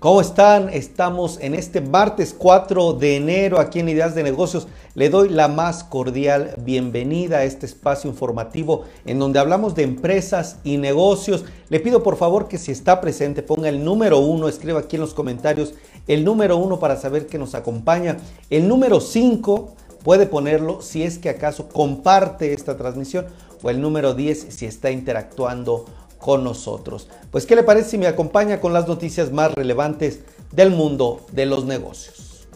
¿Cómo están? Estamos en este martes 4 de enero aquí en Ideas de Negocios. Le doy la más cordial bienvenida a este espacio informativo en donde hablamos de empresas y negocios. Le pido por favor que si está presente ponga el número uno, escriba aquí en los comentarios el número uno para saber que nos acompaña. El número 5 puede ponerlo si es que acaso comparte esta transmisión o el número 10 si está interactuando con nosotros. Pues, ¿qué le parece si me acompaña con las noticias más relevantes del mundo de los negocios?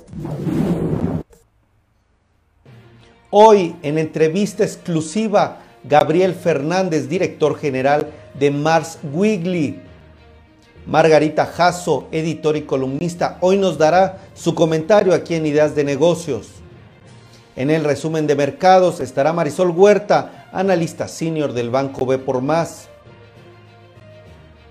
Hoy, en entrevista exclusiva, Gabriel Fernández, director general de Mars Wiggly. Margarita Jasso, editor y columnista, hoy nos dará su comentario aquí en Ideas de Negocios. En el resumen de mercados estará Marisol Huerta, analista senior del Banco B por Más.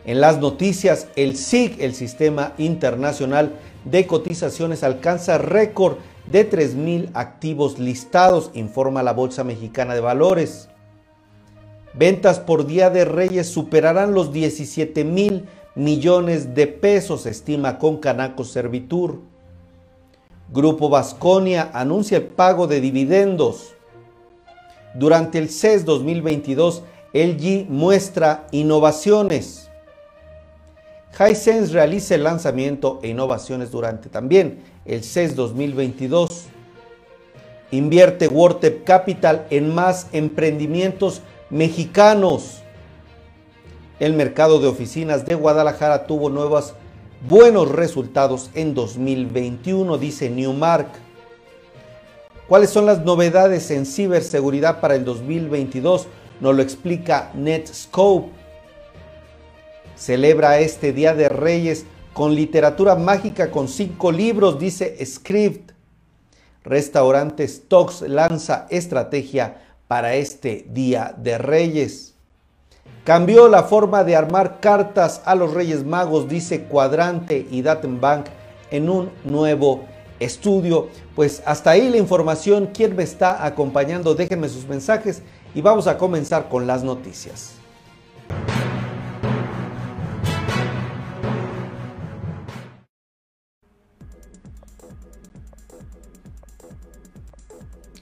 En las noticias, el SIG, el Sistema Internacional de Cotizaciones, alcanza récord de 3.000 activos listados, informa la Bolsa Mexicana de Valores. Ventas por Día de Reyes superarán los 17 mil millones de pesos, estima con Canaco Servitur. Grupo Vasconia anuncia el pago de dividendos. Durante el CES 2022, LG muestra innovaciones. Hisense realiza el lanzamiento e innovaciones durante también el CES 2022. Invierte WordTep Capital en más emprendimientos mexicanos. El mercado de oficinas de Guadalajara tuvo nuevos buenos resultados en 2021, dice Newmark. ¿Cuáles son las novedades en ciberseguridad para el 2022? Nos lo explica Netscope celebra este Día de Reyes con literatura mágica con cinco libros, dice Script. Restaurante Stocks lanza estrategia para este Día de Reyes. Cambió la forma de armar cartas a los Reyes Magos, dice Cuadrante y Datenbank en un nuevo estudio. Pues hasta ahí la información. ¿Quién me está acompañando? Déjenme sus mensajes y vamos a comenzar con las noticias.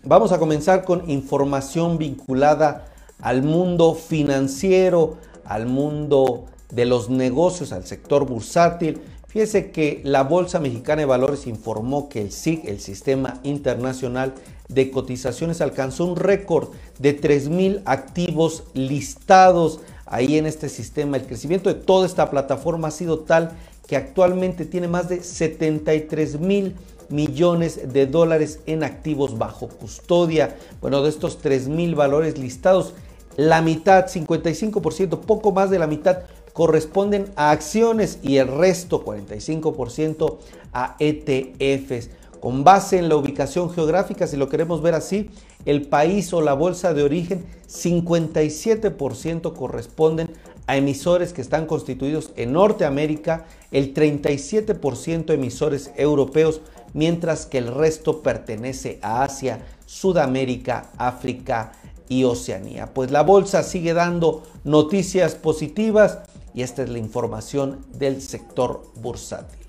Vamos a comenzar con información vinculada al mundo financiero, al mundo de los negocios, al sector bursátil. Fíjese que la Bolsa Mexicana de Valores informó que el SIG, el Sistema Internacional de Cotizaciones, alcanzó un récord de 3.000 activos listados ahí en este sistema. El crecimiento de toda esta plataforma ha sido tal que actualmente tiene más de 73 mil millones de dólares en activos bajo custodia. Bueno, de estos 3 mil valores listados, la mitad, 55%, poco más de la mitad, corresponden a acciones y el resto, 45%, a ETFs. Con base en la ubicación geográfica, si lo queremos ver así, el país o la bolsa de origen, 57% corresponden a emisores que están constituidos en Norteamérica, el 37% emisores europeos, mientras que el resto pertenece a Asia, Sudamérica, África y Oceanía. Pues la bolsa sigue dando noticias positivas y esta es la información del sector bursátil.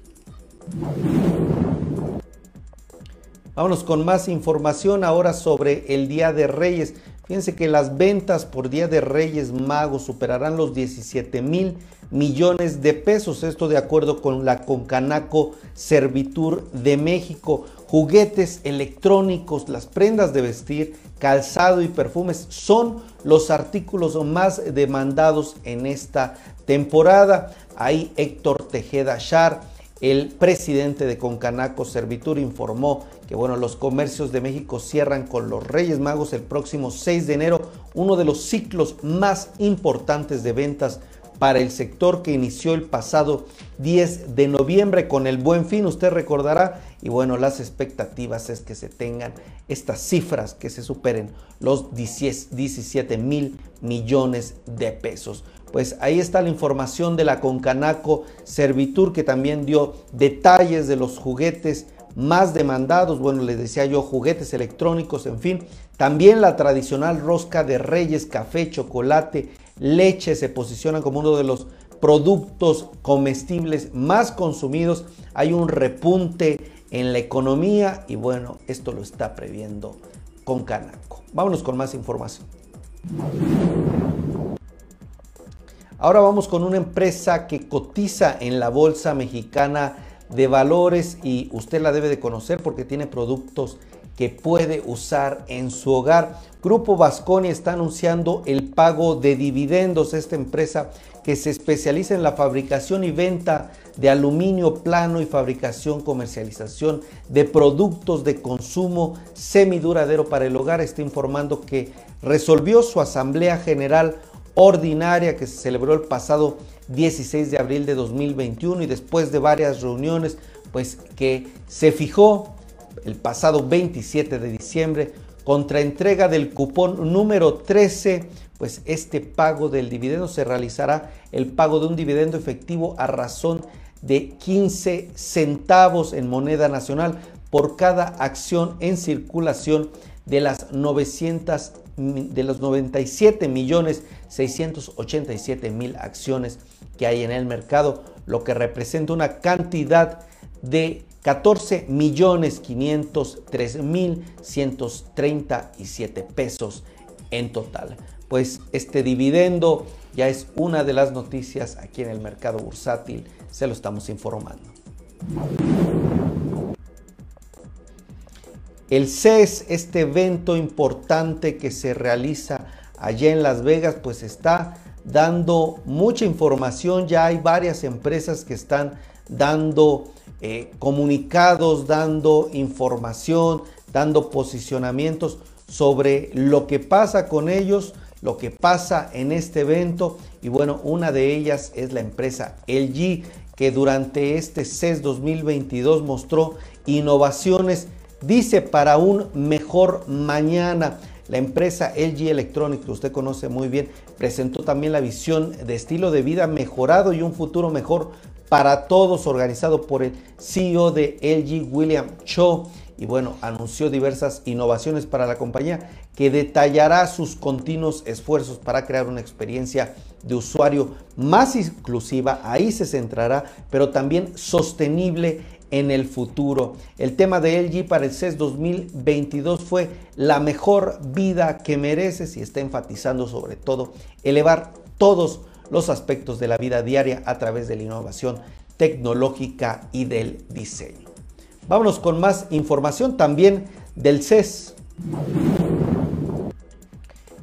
Vámonos con más información ahora sobre el Día de Reyes. Fíjense que las ventas por Día de Reyes Magos superarán los 17 mil millones de pesos. Esto de acuerdo con la Concanaco Servitur de México. Juguetes electrónicos, las prendas de vestir, calzado y perfumes son los artículos más demandados en esta temporada. Ahí Héctor Tejeda Char, el presidente de Concanaco Servitur, informó que bueno, los comercios de México cierran con los Reyes Magos el próximo 6 de enero, uno de los ciclos más importantes de ventas para el sector que inició el pasado 10 de noviembre con el buen fin, usted recordará, y bueno, las expectativas es que se tengan estas cifras, que se superen los 17 mil millones de pesos. Pues ahí está la información de la Concanaco Servitur que también dio detalles de los juguetes más demandados, bueno, les decía yo, juguetes electrónicos, en fin, también la tradicional rosca de reyes, café, chocolate, leche se posicionan como uno de los productos comestibles más consumidos, hay un repunte en la economía y bueno, esto lo está previendo con Canaco. Vámonos con más información. Ahora vamos con una empresa que cotiza en la Bolsa Mexicana de Valores y usted la debe de conocer porque tiene productos que puede usar en su hogar. Grupo Vasconi está anunciando el pago de dividendos. Esta empresa que se especializa en la fabricación y venta de aluminio plano y fabricación, comercialización de productos de consumo semiduradero para el hogar, está informando que resolvió su asamblea general ordinaria que se celebró el pasado 16 de abril de 2021 y después de varias reuniones, pues que se fijó el pasado 27 de diciembre contra entrega del cupón número 13, pues este pago del dividendo se realizará el pago de un dividendo efectivo a razón de 15 centavos en moneda nacional por cada acción en circulación de las 900 de los 97 millones 687 mil acciones que hay en el mercado, lo que representa una cantidad de 14 millones 503 mil 137 pesos en total. Pues este dividendo ya es una de las noticias aquí en el mercado bursátil, se lo estamos informando. El CES, este evento importante que se realiza allá en Las Vegas, pues está dando mucha información. Ya hay varias empresas que están dando eh, comunicados, dando información, dando posicionamientos sobre lo que pasa con ellos, lo que pasa en este evento. Y bueno, una de ellas es la empresa LG, que durante este CES 2022 mostró innovaciones Dice para un mejor mañana. La empresa LG Electronics, que usted conoce muy bien, presentó también la visión de estilo de vida mejorado y un futuro mejor para todos, organizado por el CEO de LG, William Cho. Y bueno, anunció diversas innovaciones para la compañía que detallará sus continuos esfuerzos para crear una experiencia de usuario más inclusiva, ahí se centrará, pero también sostenible en el futuro. El tema de LG para el CES 2022 fue la mejor vida que mereces y está enfatizando sobre todo elevar todos los aspectos de la vida diaria a través de la innovación tecnológica y del diseño. Vámonos con más información también del CES.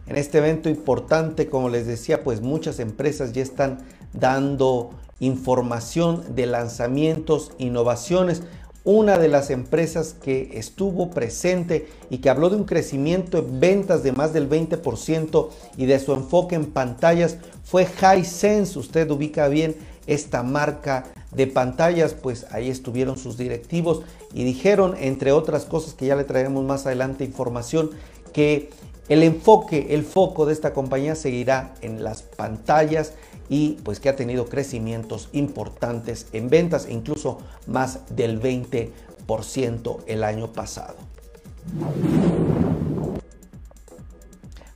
En este evento importante, como les decía, pues muchas empresas ya están dando información de lanzamientos, innovaciones. Una de las empresas que estuvo presente y que habló de un crecimiento en ventas de más del 20% y de su enfoque en pantallas fue Hisense. Usted ubica bien esta marca de pantallas, pues ahí estuvieron sus directivos y dijeron, entre otras cosas que ya le traeremos más adelante información, que el enfoque, el foco de esta compañía seguirá en las pantallas y pues que ha tenido crecimientos importantes en ventas, e incluso más del 20% el año pasado.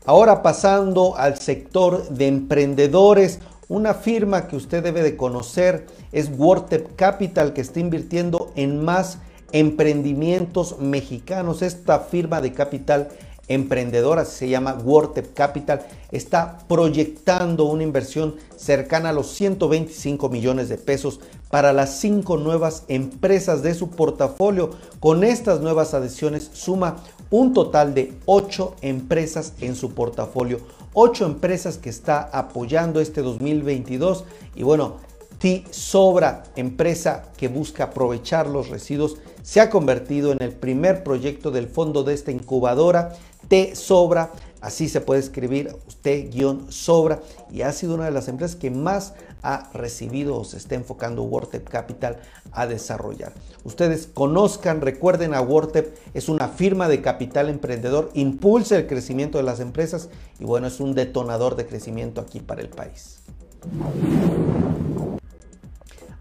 Ahora pasando al sector de emprendedores, una firma que usted debe de conocer es WordTep Capital que está invirtiendo en más emprendimientos mexicanos. Esta firma de capital emprendedora, se llama WordTep Capital, está proyectando una inversión cercana a los 125 millones de pesos para las cinco nuevas empresas de su portafolio. Con estas nuevas adiciones suma un total de ocho empresas en su portafolio. Ocho empresas que está apoyando este 2022 y bueno, T Sobra, empresa que busca aprovechar los residuos, se ha convertido en el primer proyecto del fondo de esta incubadora T Sobra, así se puede escribir T-Sobra y ha sido una de las empresas que más ha recibido o se está enfocando WordTep Capital a desarrollar. Ustedes conozcan, recuerden a WordTep, es una firma de capital emprendedor, impulsa el crecimiento de las empresas y bueno, es un detonador de crecimiento aquí para el país.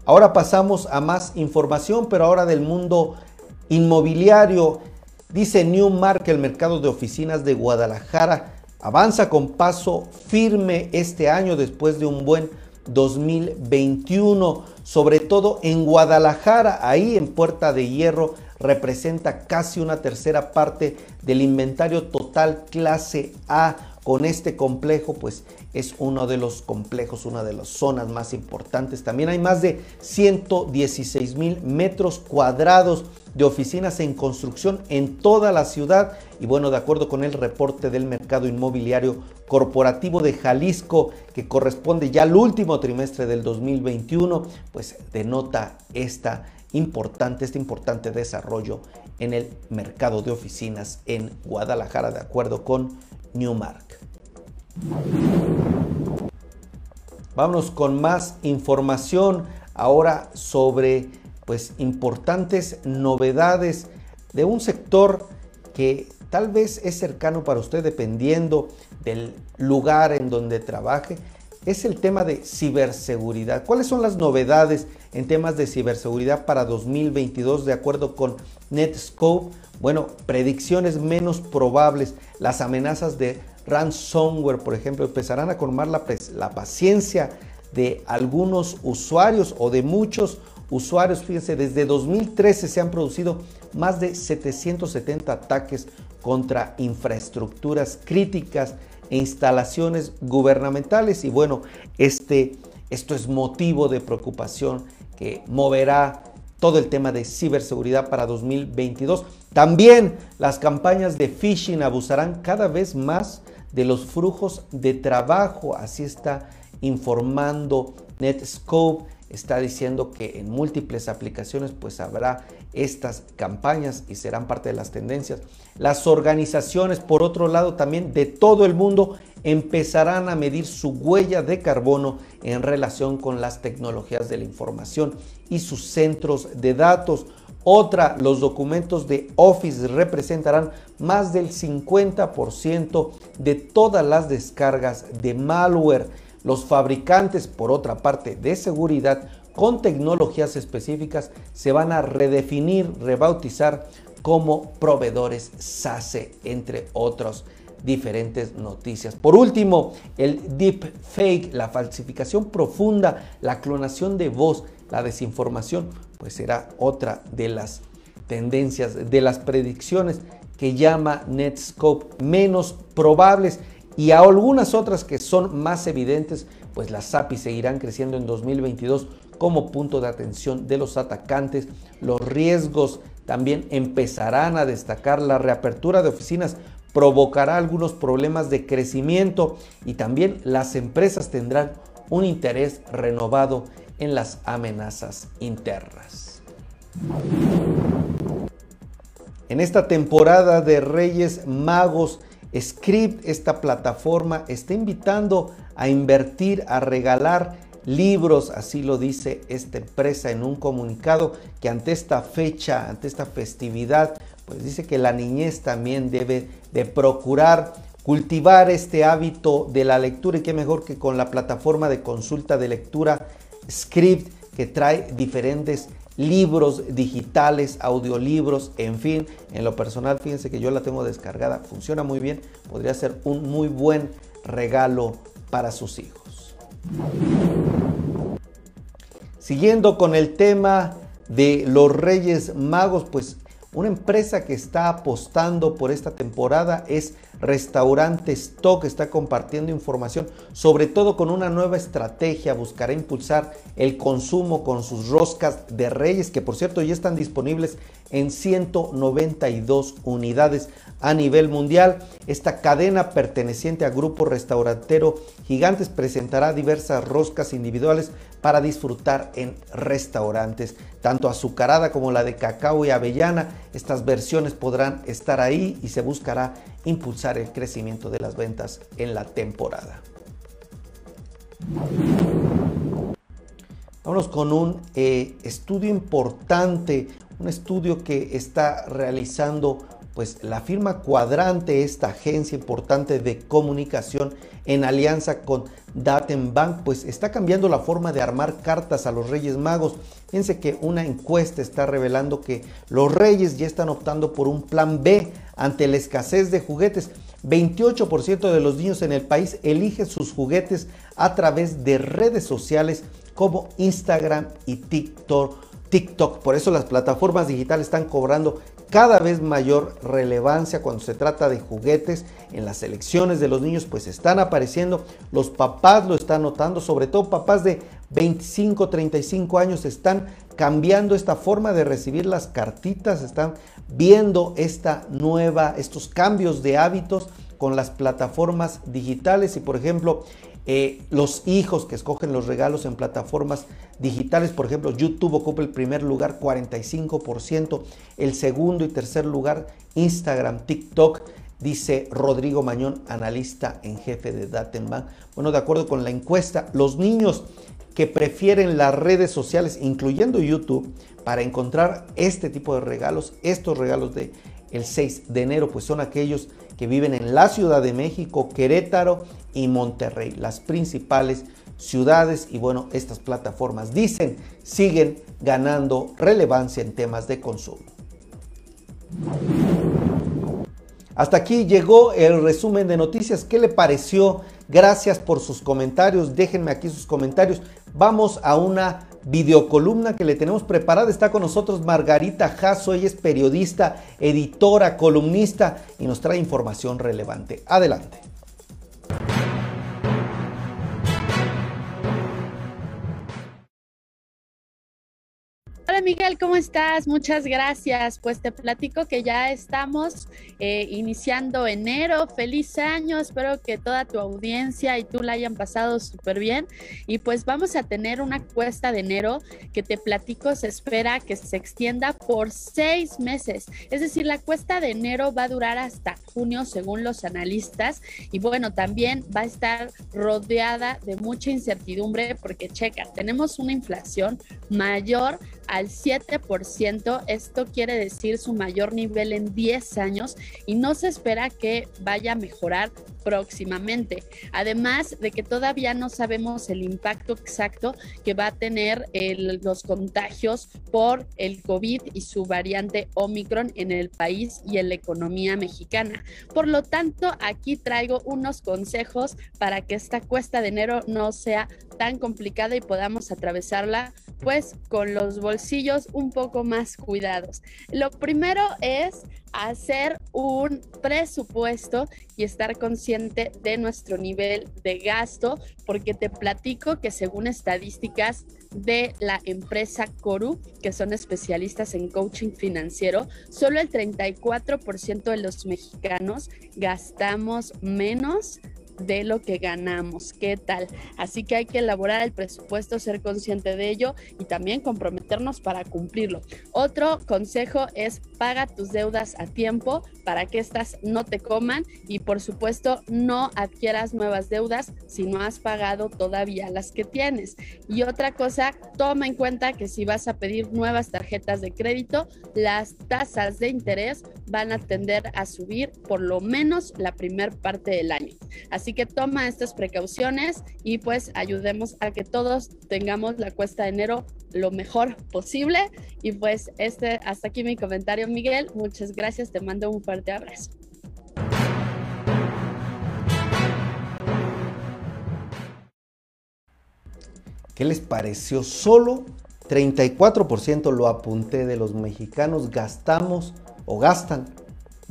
Ahora pasamos a más información, pero ahora del mundo inmobiliario. Dice Newmark que el mercado de oficinas de Guadalajara avanza con paso firme este año después de un buen 2021, sobre todo en Guadalajara, ahí en Puerta de Hierro representa casi una tercera parte del inventario total clase A. Con este complejo, pues es uno de los complejos, una de las zonas más importantes. También hay más de 116 mil metros cuadrados de oficinas en construcción en toda la ciudad. Y bueno, de acuerdo con el reporte del mercado inmobiliario corporativo de Jalisco, que corresponde ya al último trimestre del 2021, pues denota esta importante, este importante desarrollo en el mercado de oficinas en Guadalajara, de acuerdo con Newmark. Vámonos con más información ahora sobre pues importantes novedades de un sector que tal vez es cercano para usted dependiendo del lugar en donde trabaje es el tema de ciberseguridad. ¿Cuáles son las novedades en temas de ciberseguridad para 2022 de acuerdo con Netscope? Bueno, predicciones menos probables, las amenazas de ransomware, por ejemplo, empezarán a colmar la, la paciencia de algunos usuarios o de muchos usuarios. Fíjense, desde 2013 se han producido más de 770 ataques contra infraestructuras críticas e instalaciones gubernamentales. Y bueno, este, esto es motivo de preocupación moverá todo el tema de ciberseguridad para 2022. También las campañas de phishing abusarán cada vez más de los flujos de trabajo. Así está informando Netscope está diciendo que en múltiples aplicaciones pues habrá estas campañas y serán parte de las tendencias. Las organizaciones, por otro lado, también de todo el mundo empezarán a medir su huella de carbono en relación con las tecnologías de la información y sus centros de datos. Otra, los documentos de Office representarán más del 50% de todas las descargas de malware. Los fabricantes, por otra parte, de seguridad con tecnologías específicas se van a redefinir, rebautizar como proveedores SASE, entre otros diferentes noticias. Por último, el deep fake, la falsificación profunda, la clonación de voz, la desinformación, pues será otra de las tendencias, de las predicciones que llama Netscope menos probables y a algunas otras que son más evidentes, pues las API seguirán creciendo en 2022 como punto de atención de los atacantes. Los riesgos también empezarán a destacar. La reapertura de oficinas provocará algunos problemas de crecimiento y también las empresas tendrán un interés renovado en las amenazas internas. En esta temporada de Reyes Magos, Script, esta plataforma, está invitando a invertir, a regalar libros, así lo dice esta empresa en un comunicado que ante esta fecha, ante esta festividad, pues dice que la niñez también debe de procurar cultivar este hábito de la lectura y qué mejor que con la plataforma de consulta de lectura Script que trae diferentes libros digitales, audiolibros, en fin, en lo personal, fíjense que yo la tengo descargada, funciona muy bien, podría ser un muy buen regalo para sus hijos. Siguiendo con el tema de los Reyes Magos, pues una empresa que está apostando por esta temporada es Restaurante Stock. Está compartiendo información, sobre todo con una nueva estrategia. Buscará impulsar el consumo con sus roscas de reyes, que por cierto ya están disponibles en 192 unidades a nivel mundial. Esta cadena perteneciente a Grupo Restaurantero Gigantes presentará diversas roscas individuales para disfrutar en restaurantes, tanto azucarada como la de cacao y avellana. Estas versiones podrán estar ahí y se buscará impulsar el crecimiento de las ventas en la temporada. Vámonos con un eh, estudio importante, un estudio que está realizando pues la firma Cuadrante, esta agencia importante de comunicación en alianza con Datenbank, pues está cambiando la forma de armar cartas a los Reyes Magos. Fíjense que una encuesta está revelando que los Reyes ya están optando por un plan B ante la escasez de juguetes. 28% de los niños en el país eligen sus juguetes a través de redes sociales como Instagram y TikTok. TikTok. Por eso las plataformas digitales están cobrando cada vez mayor relevancia cuando se trata de juguetes en las elecciones de los niños, pues están apareciendo, los papás lo están notando, sobre todo papás de 25, 35 años están cambiando esta forma de recibir las cartitas, están viendo esta nueva, estos cambios de hábitos con las plataformas digitales y por ejemplo eh, los hijos que escogen los regalos en plataformas digitales, por ejemplo, YouTube ocupa el primer lugar, 45%, el segundo y tercer lugar, Instagram, TikTok, dice Rodrigo Mañón, analista en jefe de Datenbank. Bueno, de acuerdo con la encuesta, los niños que prefieren las redes sociales, incluyendo YouTube, para encontrar este tipo de regalos, estos regalos de el 6 de enero, pues son aquellos que viven en la Ciudad de México, Querétaro y Monterrey, las principales ciudades y bueno, estas plataformas dicen siguen ganando relevancia en temas de consumo. Hasta aquí llegó el resumen de noticias. ¿Qué le pareció? Gracias por sus comentarios. Déjenme aquí sus comentarios. Vamos a una videocolumna que le tenemos preparada. Está con nosotros Margarita Jasso, ella es periodista, editora, columnista y nos trae información relevante. Adelante. Miguel, ¿cómo estás? Muchas gracias. Pues te platico que ya estamos eh, iniciando enero. Feliz año, espero que toda tu audiencia y tú la hayan pasado súper bien. Y pues vamos a tener una cuesta de enero que te platico se espera que se extienda por seis meses. Es decir, la cuesta de enero va a durar hasta junio según los analistas. Y bueno, también va a estar rodeada de mucha incertidumbre porque checa, tenemos una inflación mayor al 7%. Esto quiere decir su mayor nivel en 10 años y no se espera que vaya a mejorar próximamente. Además de que todavía no sabemos el impacto exacto que va a tener los contagios por el COVID y su variante Omicron en el país y en la economía mexicana. Por lo tanto, aquí traigo unos consejos para que esta cuesta de enero no sea tan complicada y podamos atravesarla pues con los bolsillos un poco más cuidados. Lo primero es hacer un presupuesto y estar consciente de nuestro nivel de gasto, porque te platico que según estadísticas de la empresa Coru, que son especialistas en coaching financiero, solo el 34% de los mexicanos gastamos menos de lo que ganamos. ¿Qué tal? Así que hay que elaborar el presupuesto, ser consciente de ello y también comprometernos para cumplirlo. Otro consejo es paga tus deudas a tiempo para que éstas no te coman y por supuesto no adquieras nuevas deudas si no has pagado todavía las que tienes. Y otra cosa, toma en cuenta que si vas a pedir nuevas tarjetas de crédito, las tasas de interés van a tender a subir por lo menos la primer parte del año. Así que toma estas precauciones y pues ayudemos a que todos tengamos la cuesta de enero lo mejor posible. Y pues este, hasta aquí mi comentario, Miguel. Muchas gracias, te mando un fuerte abrazo. ¿Qué les pareció? Solo 34% lo apunté de los mexicanos gastamos o gastan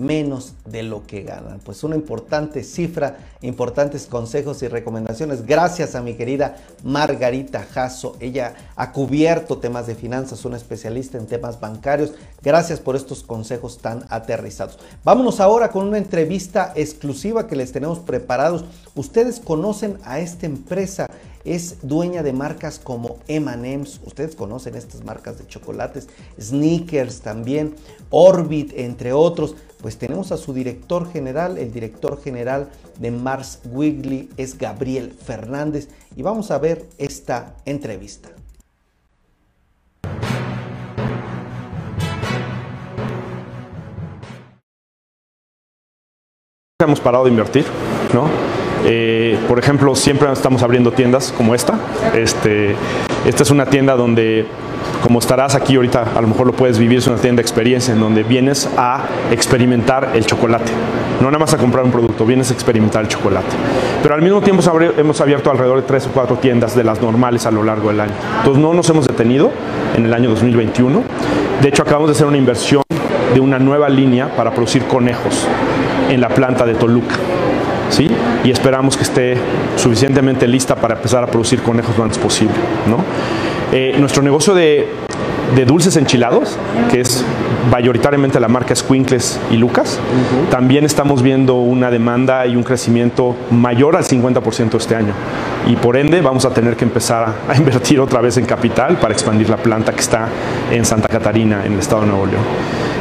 menos de lo que ganan. Pues una importante cifra, importantes consejos y recomendaciones. Gracias a mi querida Margarita Jasso. Ella ha cubierto temas de finanzas, una especialista en temas bancarios. Gracias por estos consejos tan aterrizados. Vámonos ahora con una entrevista exclusiva que les tenemos preparados. Ustedes conocen a esta empresa es dueña de marcas como M&M's, ustedes conocen estas marcas de chocolates, Sneakers también, Orbit, entre otros. Pues tenemos a su director general, el director general de Mars Wiggly es Gabriel Fernández y vamos a ver esta entrevista. Hemos parado de invertir, ¿no? Eh, por ejemplo, siempre estamos abriendo tiendas como esta. Este, esta es una tienda donde como estarás aquí ahorita, a lo mejor lo puedes vivir, es una tienda de experiencia en donde vienes a experimentar el chocolate. No nada más a comprar un producto, vienes a experimentar el chocolate. Pero al mismo tiempo hemos abierto alrededor de tres o cuatro tiendas de las normales a lo largo del año. Entonces no nos hemos detenido en el año 2021. De hecho, acabamos de hacer una inversión de una nueva línea para producir conejos en la planta de Toluca. ¿Sí? Y esperamos que esté suficientemente lista para empezar a producir conejos lo antes posible. ¿no? Eh, nuestro negocio de, dulces enchilados, que es mayoritariamente la marca Squinkles y Lucas, también estamos viendo una demanda y un crecimiento mayor al 50% este año. Y por ende vamos a tener que empezar a, invertir otra vez en capital para expandir la planta que está en Santa Catarina, en el estado de Nuevo León.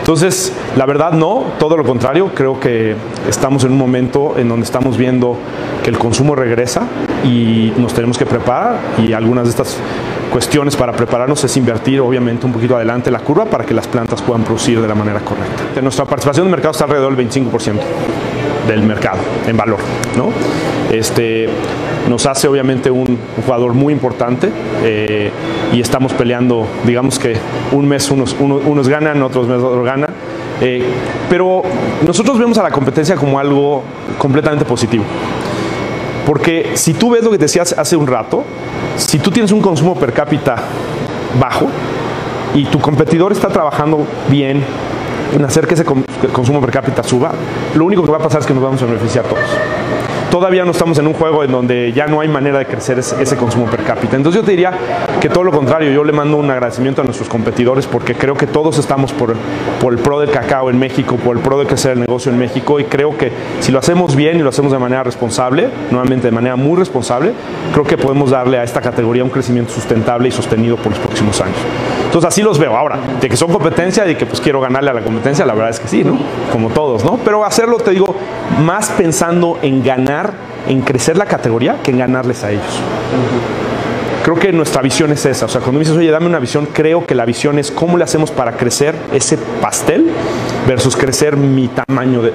Entonces, la verdad no, todo lo contrario, creo que estamos en un momento en donde estamos viendo que el consumo regresa y nos tenemos que preparar y algunas de estas cuestiones para prepararnos es invertir obviamente un poquito adelante la curva para que las plantas puedan producir de la manera correcta. Nuestra participación de mercado está alrededor del 25% del mercado en valor. ¿no? Este, nos hace obviamente un, jugador muy importante eh, y estamos peleando, digamos que un mes unos, unos, ganan, otros meses otros ganan. Eh, pero nosotros vemos a la competencia como algo completamente positivo. Porque si tú ves lo que decías hace un rato, si tú tienes un consumo per cápita bajo y tu competidor está trabajando bien en hacer que ese consumo per cápita suba, lo único que va a pasar es que nos vamos a beneficiar todos todavía no estamos en un juego en donde ya no hay manera de crecer ese, consumo per cápita. Entonces yo te diría que todo lo contrario, yo le mando un agradecimiento a nuestros competidores porque creo que todos estamos por, por el pro del cacao en México, por el pro de crecer el negocio en México y creo que si lo hacemos bien y lo hacemos de manera responsable, nuevamente de manera muy responsable, creo que podemos darle a esta categoría un crecimiento sustentable y sostenido por los próximos años. Entonces así los veo. Ahora, de que son competencia y que pues quiero ganarle a la competencia, la verdad es que sí, ¿no? Como todos, ¿no? Pero hacerlo, te digo, más pensando en ganar, en crecer la categoría, que en ganarles a ellos. Creo que nuestra visión es esa. O sea, cuando me dices, oye, dame una visión, creo que la visión es cómo le hacemos para crecer ese pastel versus crecer mi tamaño de,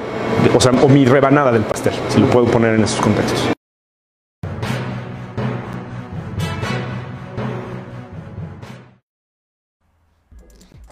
o sea, o mi rebanada del pastel, si lo puedo poner en esos contextos.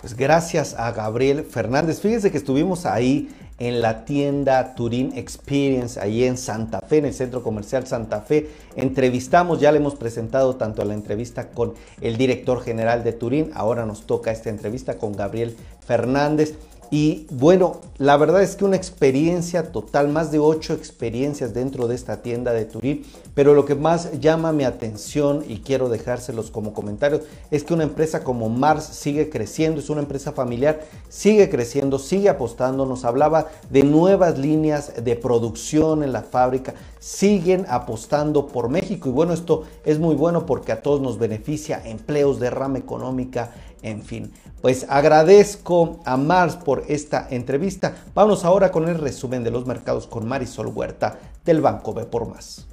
Pues gracias a Gabriel Fernández. Fíjense que estuvimos ahí en la tienda Turín Experience, ahí en Santa Fe, en el centro comercial Santa Fe. Entrevistamos, ya le hemos presentado tanto la entrevista con el director general de Turín, ahora nos toca esta entrevista con Gabriel Fernández. Y bueno, la verdad es que una experiencia total, más de ocho experiencias dentro de esta tienda de Turín, pero lo que más llama mi atención y quiero dejárselos como comentarios es que una empresa como Mars sigue creciendo, es una empresa familiar, sigue creciendo, sigue apostando, nos hablaba de nuevas líneas de producción en la fábrica, siguen apostando por México. Y bueno, esto es muy bueno porque a todos nos beneficia, empleos, derrama económica, en fin, pues agradezco a Mars por esta entrevista. Vamos ahora con el resumen de los mercados con Marisol Huerta del Banco B por Más.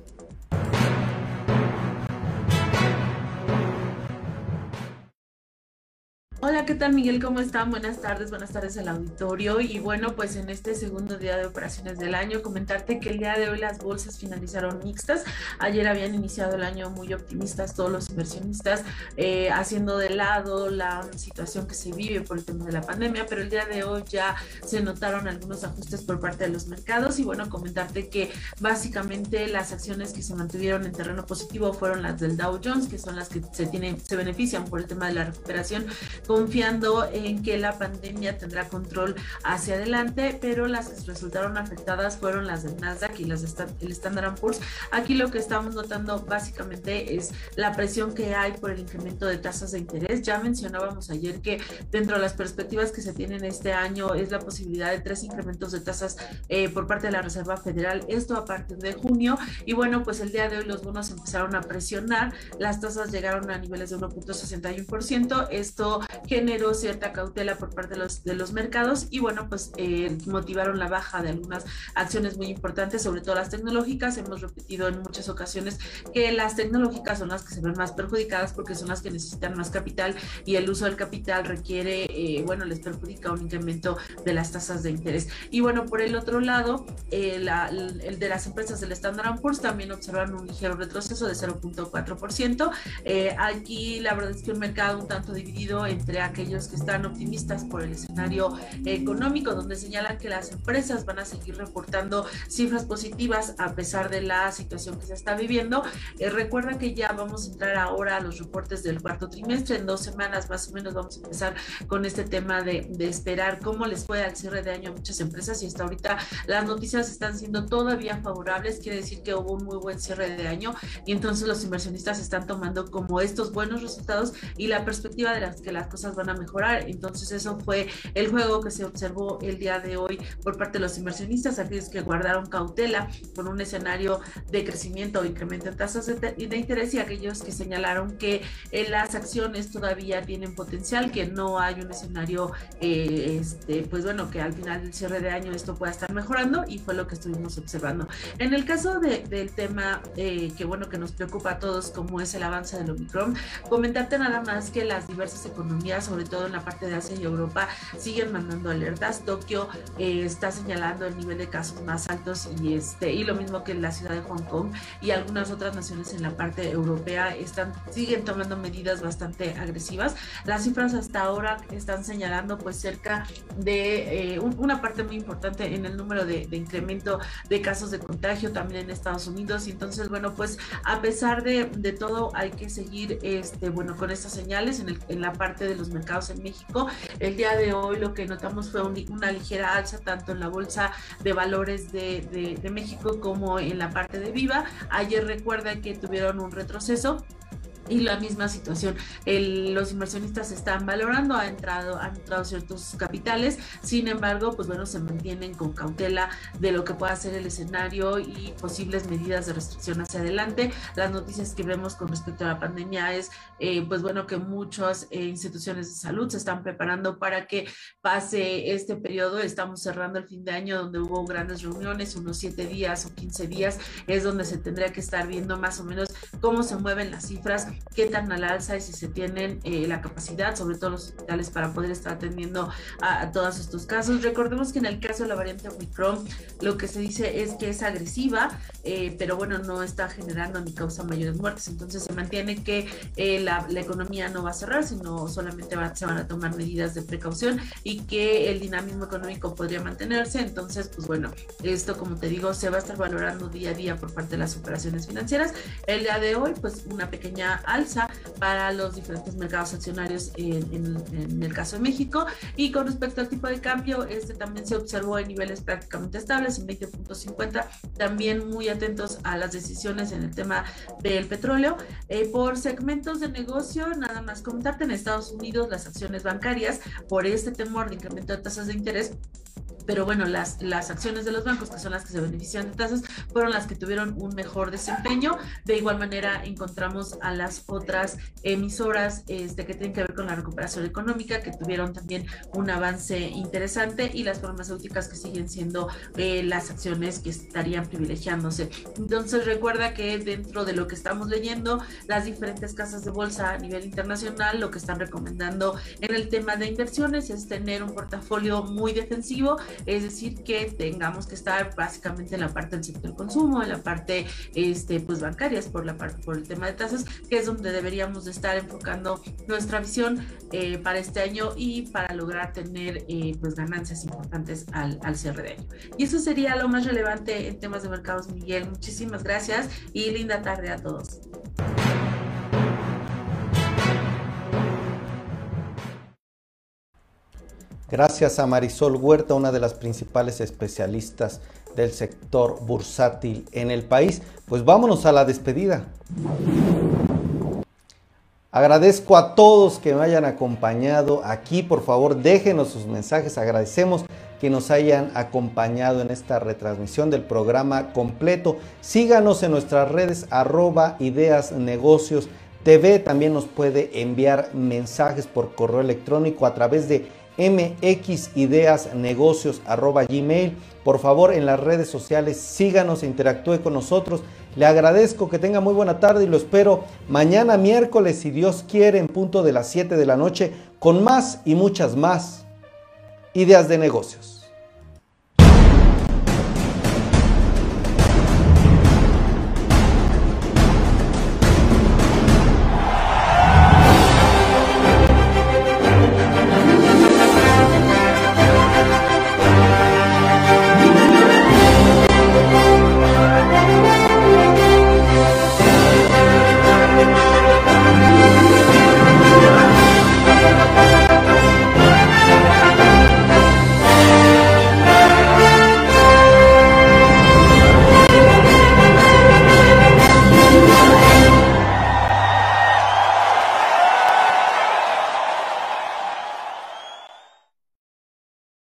¿Qué tal Miguel? ¿Cómo están? Buenas tardes, buenas tardes al auditorio. Y bueno, pues en este segundo día de operaciones del año, comentarte que el día de hoy las bolsas finalizaron mixtas. Ayer habían iniciado el año muy optimistas todos los inversionistas, eh, haciendo de lado la situación que se vive por el tema de la pandemia, pero el día de hoy ya se notaron algunos ajustes por parte de los mercados. Y bueno, comentarte que básicamente las acciones que se mantuvieron en terreno positivo fueron las del Dow Jones, que son las que se, tienen, se benefician por el tema de la recuperación confiando en que la pandemia tendrá control hacia adelante, pero las que resultaron afectadas fueron las del Nasdaq y las del Standard Poor's. Aquí lo que estamos notando básicamente es la presión que hay por el incremento de tasas de interés. Ya mencionábamos ayer que dentro de las perspectivas que se tienen este año es la posibilidad de tres incrementos de tasas eh, por parte de la Reserva Federal, esto a partir de junio. Y bueno, pues el día de hoy los bonos empezaron a presionar, las tasas llegaron a niveles de 1.61%, esto generó cierta cautela por parte de los, de los mercados y bueno, pues eh, motivaron la baja de algunas acciones muy importantes, sobre todo las tecnológicas. Hemos repetido en muchas ocasiones que las tecnológicas son las que se ven más perjudicadas porque son las que necesitan más capital y el uso del capital requiere, eh, bueno, les perjudica un incremento de las tasas de interés. Y bueno, por el otro lado, eh, el de las empresas del Standard Poor's también observaron un ligero retroceso de 0.4%. Eh, aquí la verdad es que un mercado un tanto dividido entre aquellos que están optimistas por el escenario económico, donde señalan que las empresas van a seguir reportando cifras positivas a pesar de la situación que se está viviendo. Eh, recuerda que ya vamos a entrar ahora a los reportes del cuarto trimestre. En dos semanas más o menos vamos a empezar con este tema de, de esperar cómo les fue al cierre de año a muchas empresas y hasta ahorita las noticias están siendo todavía favorables. Quiere decir que hubo un muy buen cierre de año y entonces los inversionistas están tomando como estos buenos resultados y la perspectiva de las que las cosas van a mejorar. Entonces eso fue el juego que se observó el día de hoy por parte de los inversionistas, aquellos que guardaron cautela con un escenario de crecimiento o incremento en tasas de, interés y aquellos que señalaron que eh, las acciones todavía tienen potencial, que no hay un escenario, eh, este, pues bueno, que al final del cierre de año esto pueda estar mejorando y fue lo que estuvimos observando. En el caso del tema eh, que bueno que nos preocupa a todos, como es el avance del Omicron, comentarte nada más que las diversas economías, sobre todo en la parte de Asia y Europa, siguen mandando alertas. Tokio está señalando el nivel de casos más altos y este y lo mismo que la ciudad de Hong Kong y algunas otras naciones en la parte europea están siguen tomando medidas bastante agresivas. Las cifras hasta ahora están señalando pues cerca de eh, una parte muy importante en el número de, incremento de casos de contagio también en Estados Unidos. Y entonces, bueno, pues a pesar de, de todo hay que seguir este bueno con estas señales en, el, en, la parte de los en México. El día de hoy lo que notamos fue una ligera alza tanto en la bolsa de valores de, de, de México como en la parte de Viva. Ayer recuerda que tuvieron un retroceso y la misma situación. los inversionistas están valorando, ha entrado, han entrado ciertos capitales, sin embargo, pues bueno, se mantienen con cautela de lo que pueda ser el escenario y posibles medidas de restricción hacia adelante. Las noticias que vemos con respecto a la pandemia es, eh, pues bueno, que muchas eh, instituciones de salud se están preparando para que pase este periodo. Estamos cerrando el fin de año donde hubo grandes reuniones, unos siete días o 15 días, es donde se tendría que estar viendo más o menos cómo se mueven las cifras qué tan al alza y si se tienen eh, la capacidad, sobre todo los hospitales, para poder estar atendiendo a, todos estos casos. Recordemos que en el caso de la variante Omicron, lo que se dice es que es agresiva, eh, pero bueno, no está generando ni causa mayores muertes. Entonces se mantiene que eh, la, economía no va a cerrar, sino solamente se van a tomar medidas de precaución y que el dinamismo económico podría mantenerse. Entonces, pues bueno, esto como te digo, se va a estar valorando día a día por parte de las operaciones financieras. El día de hoy, pues una pequeña alza para los diferentes mercados accionarios en, el caso de México. Y con respecto al tipo de cambio, este también se observó en niveles prácticamente estables, en 20.50, también muy atentos a las decisiones en el tema del petróleo. Eh, por segmentos de negocio, nada más comentarte, en Estados Unidos las acciones bancarias, por este temor de incremento de tasas de interés, pero bueno, las, las acciones de los bancos, que son las que se benefician de tasas, fueron las que tuvieron un mejor desempeño. De igual manera, encontramos a las otras emisoras este, que tienen que ver con la recuperación económica, que tuvieron también un avance interesante, y las farmacéuticas que siguen siendo eh, las acciones que estarían privilegiándose. Entonces, recuerda que dentro de lo que estamos leyendo, las diferentes casas de bolsa a nivel internacional, lo que están recomendando en el tema de inversiones es tener un portafolio muy defensivo es decir, que tengamos que estar básicamente en la parte del sector consumo, en la parte este, pues, bancarias por, la parte, por el tema de tasas, que es donde deberíamos de estar enfocando nuestra visión eh, para este año y para lograr tener eh, pues, ganancias importantes al, al cierre de año. Y eso sería lo más relevante en temas de mercados, Miguel. Muchísimas gracias y linda tarde a todos. Gracias a Marisol Huerta, una de las principales especialistas del sector bursátil en el país. Pues vámonos a la despedida. Agradezco a todos que me hayan acompañado aquí. Por favor, déjenos sus mensajes. Agradecemos que nos hayan acompañado en esta retransmisión del programa completo. Síganos en nuestras redes arroba ideas negocios TV. También nos puede enviar mensajes por correo electrónico a través de mxideasnegocios.gmail. Por favor, en las redes sociales síganos e interactúe con nosotros. Le agradezco que tenga muy buena tarde y lo espero mañana miércoles, si Dios quiere, en punto de las 7 de la noche, con más y muchas más ideas de negocios.